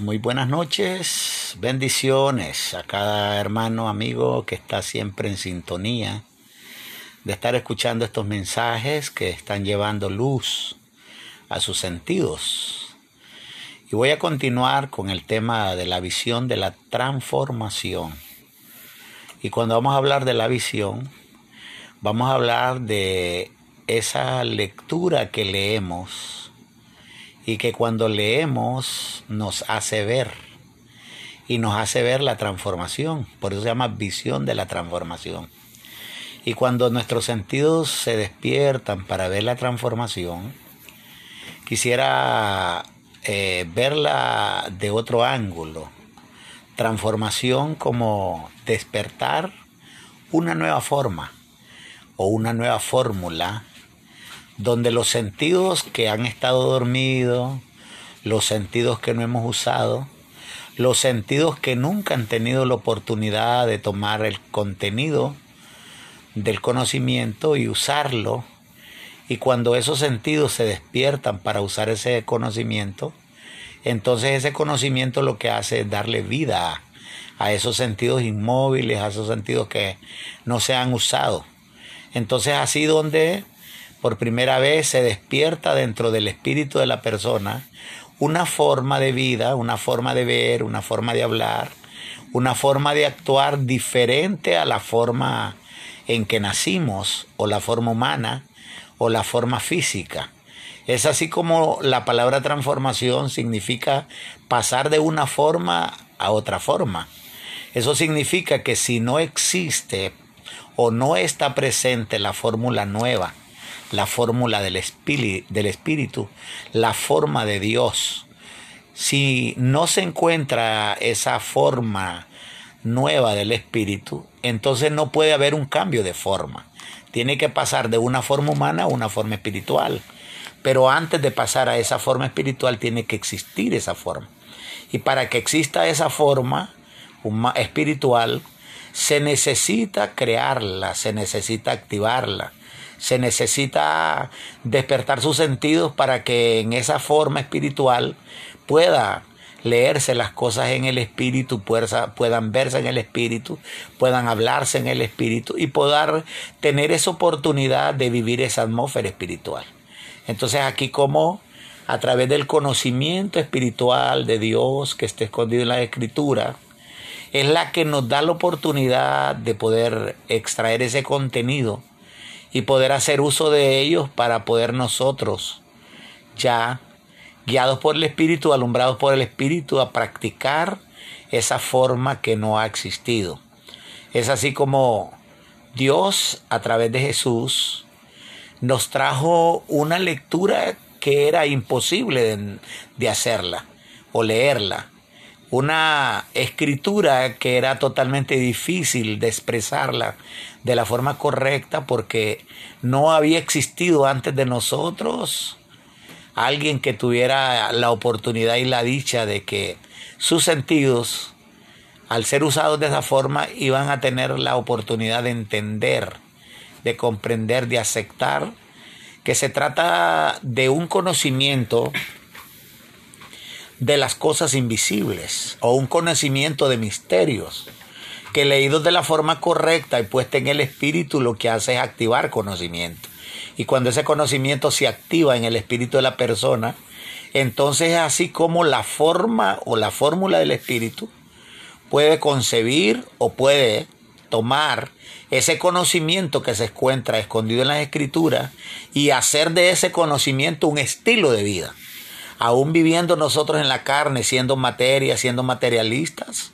Muy buenas noches, bendiciones a cada hermano, amigo que está siempre en sintonía de estar escuchando estos mensajes que están llevando luz a sus sentidos. Y voy a continuar con el tema de la visión de la transformación. Y cuando vamos a hablar de la visión, vamos a hablar de esa lectura que leemos y que cuando leemos nos hace ver y nos hace ver la transformación. Por eso se llama visión de la transformación. Y cuando nuestros sentidos se despiertan para ver la transformación, quisiera eh, verla de otro ángulo. Transformación como despertar una nueva forma o una nueva fórmula donde los sentidos que han estado dormidos, los sentidos que no hemos usado, los sentidos que nunca han tenido la oportunidad de tomar el contenido del conocimiento y usarlo, y cuando esos sentidos se despiertan para usar ese conocimiento, entonces ese conocimiento lo que hace es darle vida a esos sentidos inmóviles, a esos sentidos que no se han usado. Entonces así donde por primera vez se despierta dentro del espíritu de la persona una forma de vida, una forma de ver, una forma de hablar, una forma de actuar diferente a la forma en que nacimos, o la forma humana, o la forma física. Es así como la palabra transformación significa pasar de una forma a otra forma. Eso significa que si no existe o no está presente la fórmula nueva, la fórmula del, espíritu, la forma de Dios. Si no se encuentra esa forma nueva del espíritu, entonces no puede haber un cambio de forma. Tiene que pasar de una forma humana a una forma espiritual. Pero antes de pasar a esa forma espiritual tiene que existir esa forma. Y para que exista esa forma espiritual, se necesita crearla, se necesita activarla, se necesita despertar sus sentidos para que en esa forma espiritual pueda leerse las cosas en el espíritu, puedan verse en el espíritu, puedan hablarse en el espíritu y poder tener esa oportunidad de vivir esa atmósfera espiritual. Entonces aquí como a través del conocimiento espiritual de Dios que está escondido en la escritura, es la que nos da la oportunidad de poder extraer ese contenido y poder hacer uso de ellos para poder nosotros ya guiados por el Espíritu, alumbrados por el Espíritu, a practicar esa forma que no ha existido. Es así como Dios a través de Jesús nos trajo una lectura que era imposible de, hacerla o leerla una escritura que era totalmente difícil de expresarla de la forma correcta porque no había existido antes de nosotros alguien que tuviera la oportunidad y la dicha de que sus sentidos, al ser usados de esa forma, iban a tener la oportunidad de entender, de comprender, de aceptar que se trata de un conocimiento de las cosas invisibles o un conocimiento de misterios que leídos de la forma correcta y puesta en el espíritu lo que hace es activar conocimiento. Y cuando ese conocimiento se activa en el espíritu de la persona, entonces es así como la forma o la fórmula del espíritu puede concebir o puede tomar ese conocimiento que se encuentra escondido en las escrituras y hacer de ese conocimiento un estilo de vida aún viviendo nosotros en la carne, siendo materia, siendo materialistas,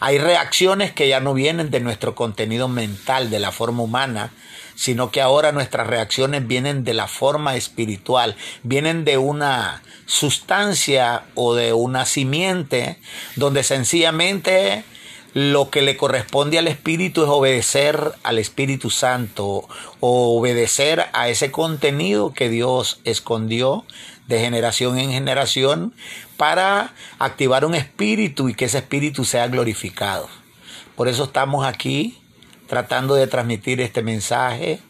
hay reacciones que ya no vienen de nuestro contenido mental, de la forma humana, sino que ahora nuestras reacciones vienen de la forma espiritual, vienen de una sustancia o de una simiente donde sencillamente lo que le corresponde al Espíritu es obedecer al Espíritu Santo o obedecer a ese contenido que Dios escondió de generación en generación para activar un espíritu y que ese espíritu sea glorificado. Por eso estamos aquí tratando de transmitir este mensaje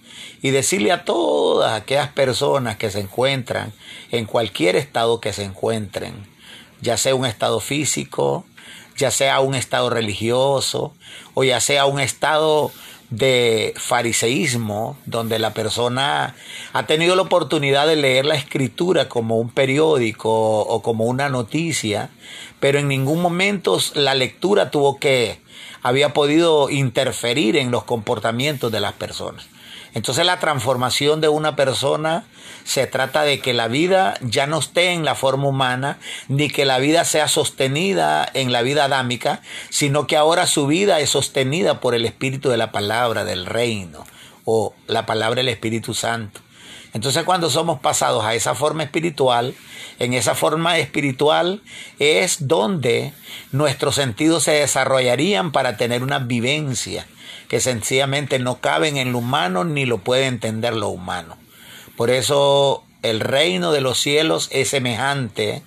y decirle a todas aquellas personas que se encuentran en cualquier estado que se encuentren, ya sea un estado físico, ya sea un estado religioso o ya sea un estado de fariseísmo, donde la persona ha tenido la oportunidad de leer la escritura como un periódico o como una noticia, pero en ningún momento la lectura tuvo que, había podido interferir en los comportamientos de las personas. Entonces la transformación de una persona se trata de que la vida ya no esté en la forma humana, ni que la vida sea sostenida en la vida adámica, sino que ahora su vida es sostenida por el Espíritu de la palabra del reino o la palabra del Espíritu Santo. Entonces cuando somos pasados a esa forma espiritual, en esa forma espiritual es donde nuestros sentidos se desarrollarían para tener una vivencia que sencillamente no caben en lo humano ni lo puede entender lo humano. Por eso el reino de los cielos es semejante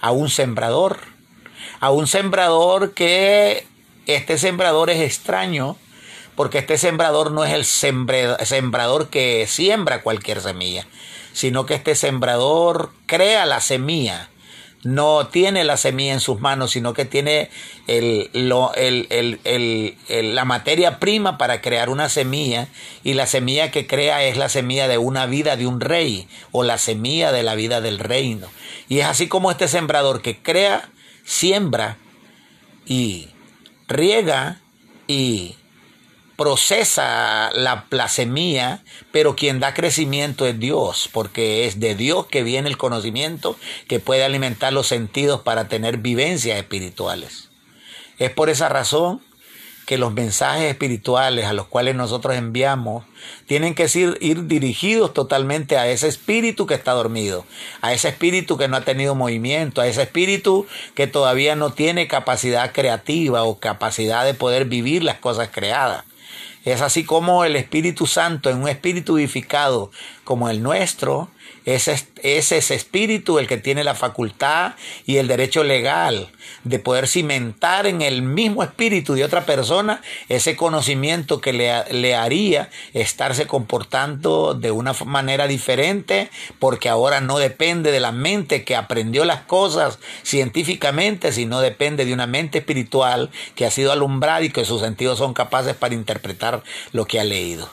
a un sembrador, a un sembrador que este sembrador es extraño, porque este sembrador no es el sembrador que siembra cualquier semilla, sino que este sembrador crea la semilla no tiene la semilla en sus manos, sino que tiene el, la materia prima para crear una semilla y la semilla que crea es la semilla de una vida de un rey o la semilla de la vida del reino. Y es así como este sembrador que crea, siembra y riega y procesa la, semilla, pero quien da crecimiento es Dios, porque es de Dios que viene el conocimiento que puede alimentar los sentidos para tener vivencias espirituales. Es por esa razón que los mensajes espirituales a los cuales nosotros enviamos tienen que ir, ir, dirigidos totalmente a ese espíritu que está dormido, a ese espíritu que no ha tenido movimiento, a ese espíritu que todavía no tiene capacidad creativa o capacidad de poder vivir las cosas creadas. Es así como el Espíritu Santo, en un espíritu vivificado como el nuestro, es, ese espíritu el que tiene la facultad y el derecho legal de poder cimentar en el mismo espíritu de otra persona ese conocimiento que le, le haría estarse comportando de una manera diferente porque ahora no depende de la mente que aprendió las cosas científicamente, sino depende de una mente espiritual que ha sido alumbrada y que sus sentidos son capaces para interpretar lo que ha leído.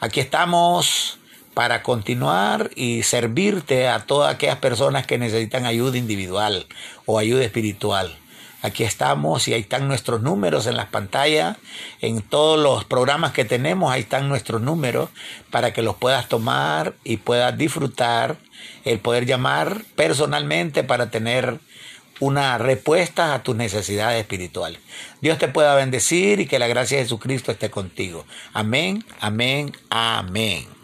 Aquí estamos para continuar y servirte a todas aquellas personas que necesitan ayuda individual o ayuda espiritual. Aquí estamos y ahí están nuestros números en las pantallas, en todos los programas que tenemos, ahí están nuestros números para que los puedas tomar y puedas disfrutar el poder llamar personalmente para tener una respuesta a tus necesidades espirituales. Dios te pueda bendecir y que la gracia de Jesucristo esté contigo. Amén, amén, amén.